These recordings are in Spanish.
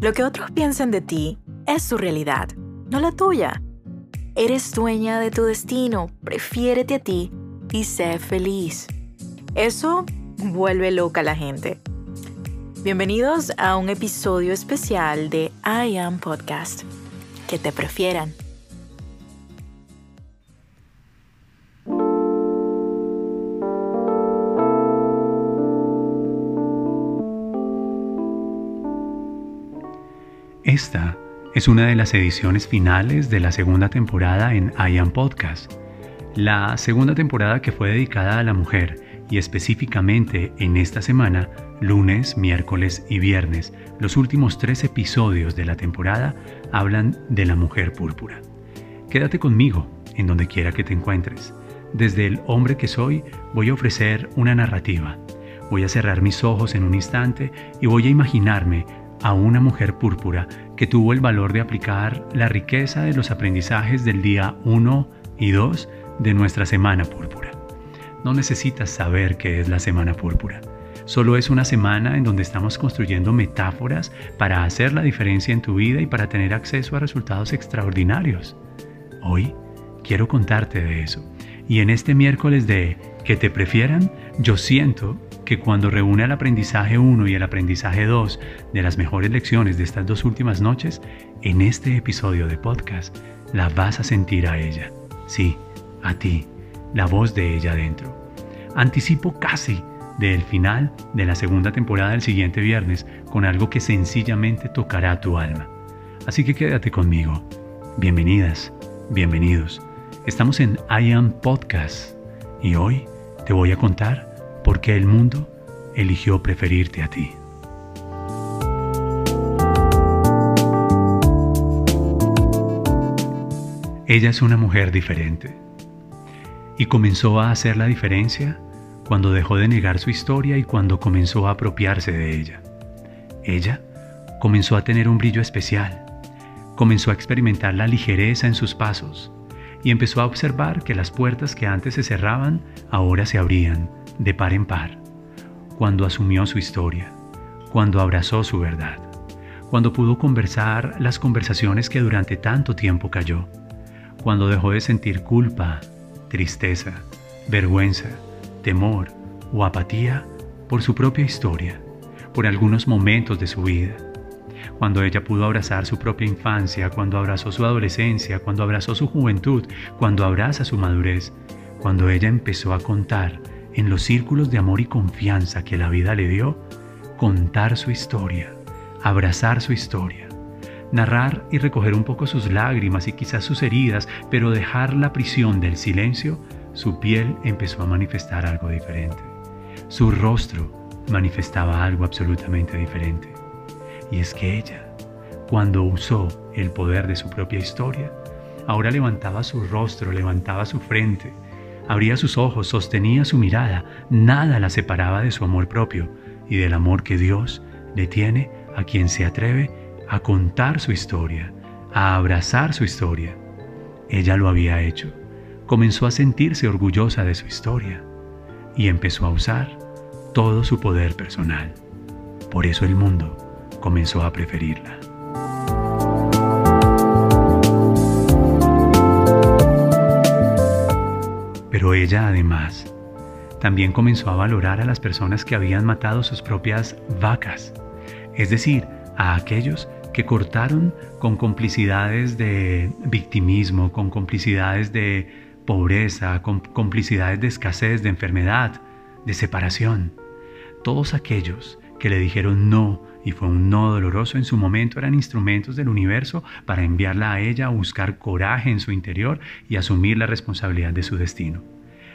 Lo que otros piensen de ti es su realidad, no la tuya. Eres dueña de tu destino, prefiérete a ti y sé feliz. Eso vuelve loca a la gente. Bienvenidos a un episodio especial de I Am Podcast. Que te prefieran. Esta es una de las ediciones finales de la segunda temporada en I Am Podcast. La segunda temporada que fue dedicada a la mujer y específicamente en esta semana, lunes, miércoles y viernes, los últimos tres episodios de la temporada hablan de la mujer púrpura. Quédate conmigo en donde quiera que te encuentres. Desde el hombre que soy voy a ofrecer una narrativa. Voy a cerrar mis ojos en un instante y voy a imaginarme a una mujer púrpura que tuvo el valor de aplicar la riqueza de los aprendizajes del día 1 y 2 de nuestra semana púrpura. No necesitas saber qué es la semana púrpura. Solo es una semana en donde estamos construyendo metáforas para hacer la diferencia en tu vida y para tener acceso a resultados extraordinarios. Hoy quiero contarte de eso. Y en este miércoles de que te prefieran, yo siento que cuando reúne el aprendizaje 1 y el aprendizaje 2 de las mejores lecciones de estas dos últimas noches, en este episodio de podcast la vas a sentir a ella. Sí, a ti, la voz de ella dentro. Anticipo casi del final de la segunda temporada del siguiente viernes con algo que sencillamente tocará tu alma. Así que quédate conmigo. Bienvenidas, bienvenidos. Estamos en I Am Podcast y hoy te voy a contar por qué el mundo eligió preferirte a ti. Ella es una mujer diferente y comenzó a hacer la diferencia cuando dejó de negar su historia y cuando comenzó a apropiarse de ella. Ella comenzó a tener un brillo especial, comenzó a experimentar la ligereza en sus pasos y empezó a observar que las puertas que antes se cerraban ahora se abrían de par en par, cuando asumió su historia, cuando abrazó su verdad, cuando pudo conversar las conversaciones que durante tanto tiempo cayó, cuando dejó de sentir culpa, tristeza, vergüenza, temor o apatía por su propia historia, por algunos momentos de su vida. Cuando ella pudo abrazar su propia infancia, cuando abrazó su adolescencia, cuando abrazó su juventud, cuando abraza su madurez, cuando ella empezó a contar en los círculos de amor y confianza que la vida le dio, contar su historia, abrazar su historia, narrar y recoger un poco sus lágrimas y quizás sus heridas, pero dejar la prisión del silencio, su piel empezó a manifestar algo diferente. Su rostro manifestaba algo absolutamente diferente. Y es que ella, cuando usó el poder de su propia historia, ahora levantaba su rostro, levantaba su frente, abría sus ojos, sostenía su mirada, nada la separaba de su amor propio y del amor que Dios le tiene a quien se atreve a contar su historia, a abrazar su historia. Ella lo había hecho. Comenzó a sentirse orgullosa de su historia y empezó a usar todo su poder personal. Por eso el mundo comenzó a preferirla. Pero ella además también comenzó a valorar a las personas que habían matado sus propias vacas, es decir, a aquellos que cortaron con complicidades de victimismo, con complicidades de pobreza, con complicidades de escasez, de enfermedad, de separación. Todos aquellos que le dijeron no y fue un no doloroso en su momento eran instrumentos del universo para enviarla a ella a buscar coraje en su interior y asumir la responsabilidad de su destino.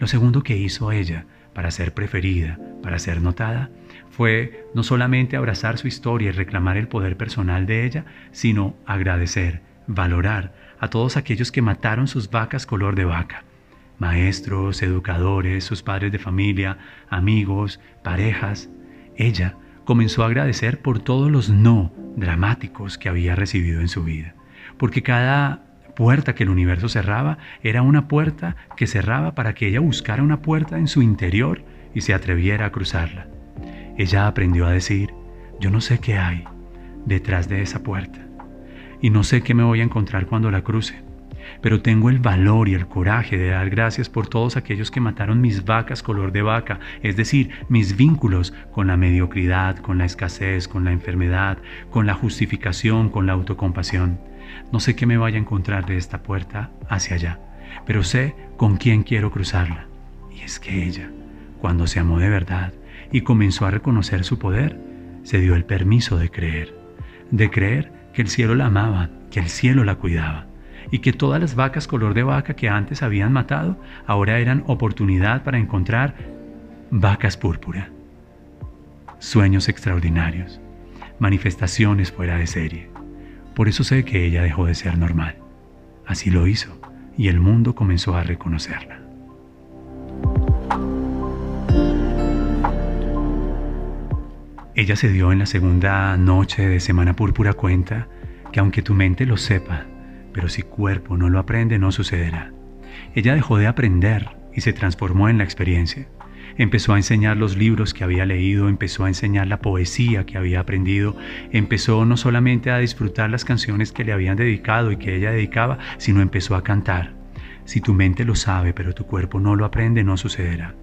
Lo segundo que hizo ella para ser preferida, para ser notada, fue no solamente abrazar su historia y reclamar el poder personal de ella, sino agradecer, valorar a todos aquellos que mataron sus vacas color de vaca. Maestros, educadores, sus padres de familia, amigos, parejas. Ella comenzó a agradecer por todos los no dramáticos que había recibido en su vida, porque cada puerta que el universo cerraba era una puerta que cerraba para que ella buscara una puerta en su interior y se atreviera a cruzarla. Ella aprendió a decir, yo no sé qué hay, detrás de esa puerta. Y no sé qué me voy a encontrar cuando la cruce pero tengo el valor y el coraje de dar gracias por todos aquellos que mataron mis vacas color de vaca, es decir, mis vínculos con la mediocridad, con la escasez, con la enfermedad, con la justificación, con la autocompasión. No sé qué me vaya a encontrar de esta puerta hacia allá, pero sé con quién quiero cruzarla. Y es que ella, cuando se amó de verdad y comenzó a reconocer su poder, se dio el permiso de creer, de creer que el cielo la amaba, que el cielo la cuidaba y que todas las vacas color de vaca que antes habían matado ahora eran oportunidad para encontrar vacas púrpura. Sueños extraordinarios, manifestaciones fuera de serie. Por eso sé que ella dejó de ser normal. Así lo hizo y el mundo comenzó a reconocerla. Ella se dio en la segunda noche de Semana Púrpura cuenta que aunque tu mente lo sepa, pero si cuerpo no lo aprende, no sucederá. Ella dejó de aprender y se transformó en la experiencia. Empezó a enseñar los libros que había leído, empezó a enseñar la poesía que había aprendido, empezó no solamente a disfrutar las canciones que le habían dedicado y que ella dedicaba, sino empezó a cantar. Si tu mente lo sabe, pero tu cuerpo no lo aprende, no sucederá.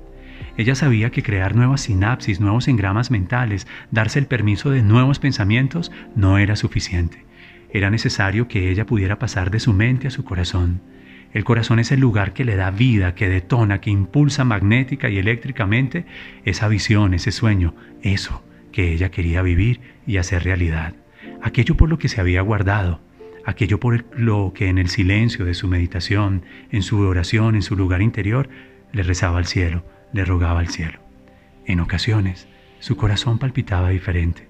Ella sabía que crear nuevas sinapsis, nuevos engramas mentales, darse el permiso de nuevos pensamientos, no era suficiente. Era necesario que ella pudiera pasar de su mente a su corazón. El corazón es el lugar que le da vida, que detona, que impulsa magnética y eléctricamente esa visión, ese sueño, eso que ella quería vivir y hacer realidad. Aquello por lo que se había guardado, aquello por lo que en el silencio de su meditación, en su oración, en su lugar interior, le rezaba al cielo, le rogaba al cielo. En ocasiones, su corazón palpitaba diferente.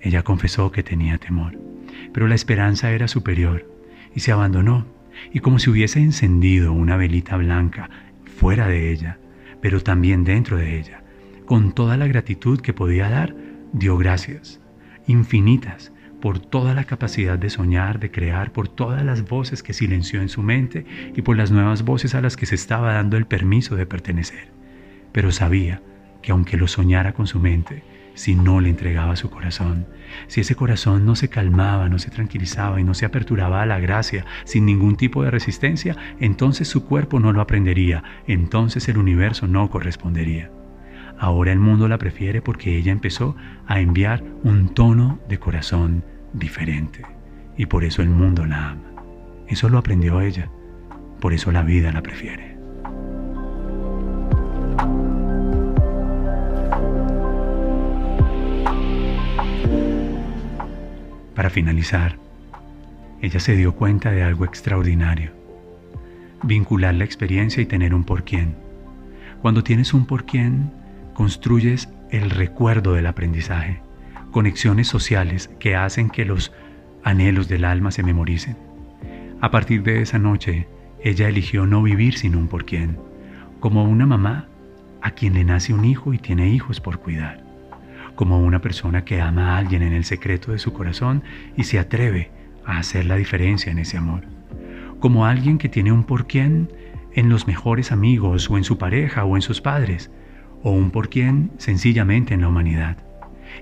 Ella confesó que tenía temor pero la esperanza era superior y se abandonó, y como si hubiese encendido una velita blanca fuera de ella, pero también dentro de ella, con toda la gratitud que podía dar, dio gracias, infinitas, por toda la capacidad de soñar, de crear, por todas las voces que silenció en su mente y por las nuevas voces a las que se estaba dando el permiso de pertenecer. Pero sabía que aunque lo soñara con su mente, si no le entregaba su corazón, si ese corazón no se calmaba, no se tranquilizaba y no se aperturaba a la gracia sin ningún tipo de resistencia, entonces su cuerpo no lo aprendería, entonces el universo no correspondería. Ahora el mundo la prefiere porque ella empezó a enviar un tono de corazón diferente y por eso el mundo la ama. Eso lo aprendió ella, por eso la vida la prefiere. Para finalizar, ella se dio cuenta de algo extraordinario. Vincular la experiencia y tener un por quién. Cuando tienes un por quién, construyes el recuerdo del aprendizaje, conexiones sociales que hacen que los anhelos del alma se memoricen. A partir de esa noche, ella eligió no vivir sin un por quién, como una mamá a quien le nace un hijo y tiene hijos por cuidar como una persona que ama a alguien en el secreto de su corazón y se atreve a hacer la diferencia en ese amor, como alguien que tiene un por quién en los mejores amigos o en su pareja o en sus padres, o un por quién sencillamente en la humanidad.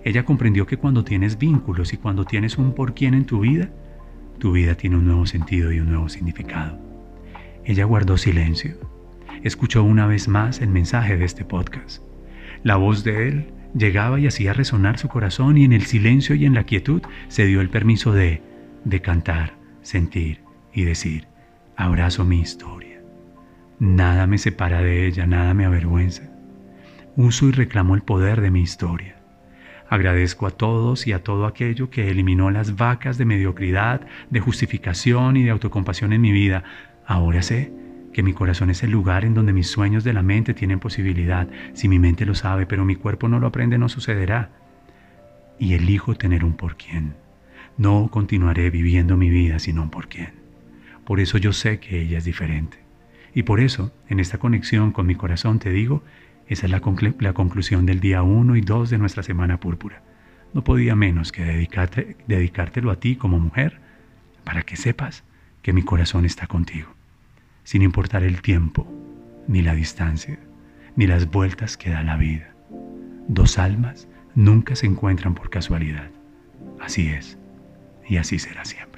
Ella comprendió que cuando tienes vínculos y cuando tienes un por quién en tu vida, tu vida tiene un nuevo sentido y un nuevo significado. Ella guardó silencio. Escuchó una vez más el mensaje de este podcast. La voz de él llegaba y hacía resonar su corazón y en el silencio y en la quietud se dio el permiso de, de cantar, sentir y decir, abrazo mi historia. Nada me separa de ella, nada me avergüenza. Uso y reclamo el poder de mi historia. Agradezco a todos y a todo aquello que eliminó las vacas de mediocridad, de justificación y de autocompasión en mi vida. Ahora sé que mi corazón es el lugar en donde mis sueños de la mente tienen posibilidad. Si mi mente lo sabe, pero mi cuerpo no lo aprende, no sucederá. Y elijo tener un por quién. No continuaré viviendo mi vida sin un por quién. Por eso yo sé que ella es diferente. Y por eso, en esta conexión con mi corazón, te digo, esa es la, la conclusión del día 1 y 2 de nuestra Semana Púrpura. No podía menos que dedicarte, dedicártelo a ti como mujer, para que sepas que mi corazón está contigo sin importar el tiempo, ni la distancia, ni las vueltas que da la vida. Dos almas nunca se encuentran por casualidad. Así es, y así será siempre.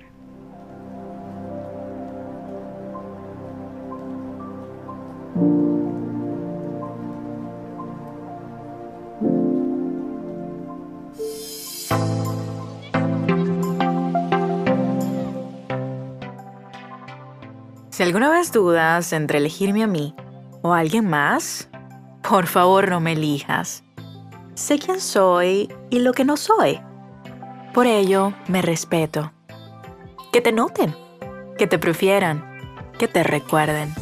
Alguna vez dudas entre elegirme a mí o a alguien más, por favor no me elijas. Sé quién soy y lo que no soy. Por ello, me respeto. Que te noten, que te prefieran, que te recuerden.